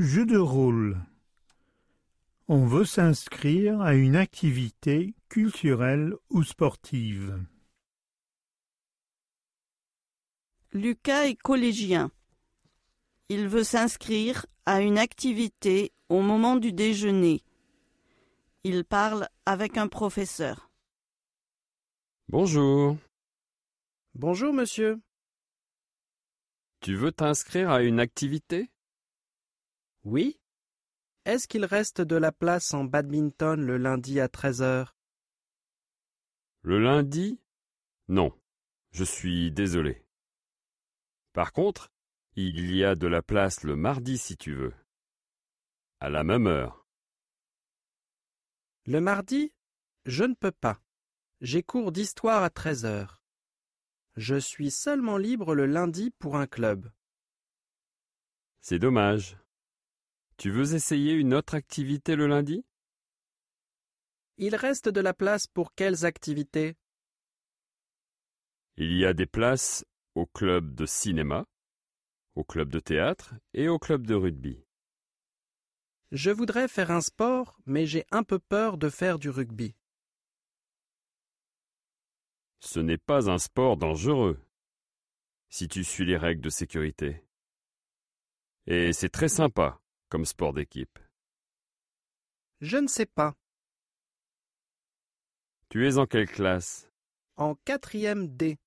Jeu de rôle. On veut s'inscrire à une activité culturelle ou sportive. Lucas est collégien. Il veut s'inscrire à une activité au moment du déjeuner. Il parle avec un professeur. Bonjour. Bonjour, monsieur. Tu veux t'inscrire à une activité? Oui. Est-ce qu'il reste de la place en badminton le lundi à 13 heures? Le lundi? Non. Je suis désolé. Par contre, il y a de la place le mardi si tu veux. À la même heure. Le mardi? Je ne peux pas. J'ai cours d'histoire à 13 heures. Je suis seulement libre le lundi pour un club. C'est dommage. Tu veux essayer une autre activité le lundi? Il reste de la place pour quelles activités? Il y a des places au club de cinéma, au club de théâtre et au club de rugby. Je voudrais faire un sport, mais j'ai un peu peur de faire du rugby. Ce n'est pas un sport dangereux, si tu suis les règles de sécurité. Et c'est très sympa comme sport d'équipe. Je ne sais pas. Tu es en quelle classe? En quatrième D.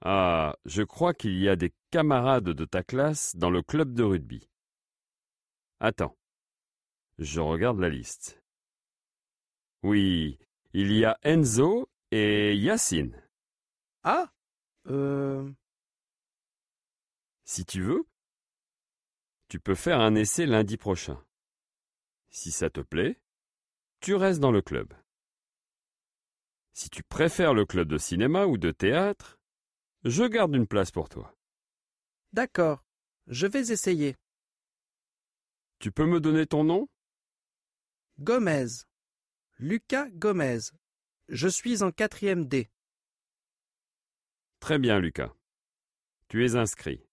Ah, je crois qu'il y a des camarades de ta classe dans le club de rugby. Attends, je regarde la liste. Oui, il y a Enzo et Yacine. Ah Euh. Si tu veux, tu peux faire un essai lundi prochain. Si ça te plaît, tu restes dans le club. Si tu préfères le club de cinéma ou de théâtre, je garde une place pour toi. D'accord. Je vais essayer. Tu peux me donner ton nom? Gomez. Lucas Gomez. Je suis en quatrième D. Très bien, Lucas. Tu es inscrit.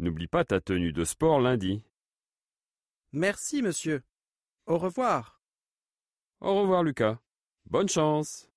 N'oublie pas ta tenue de sport lundi. Merci, monsieur. Au revoir. Au revoir, Lucas. Bonne chance.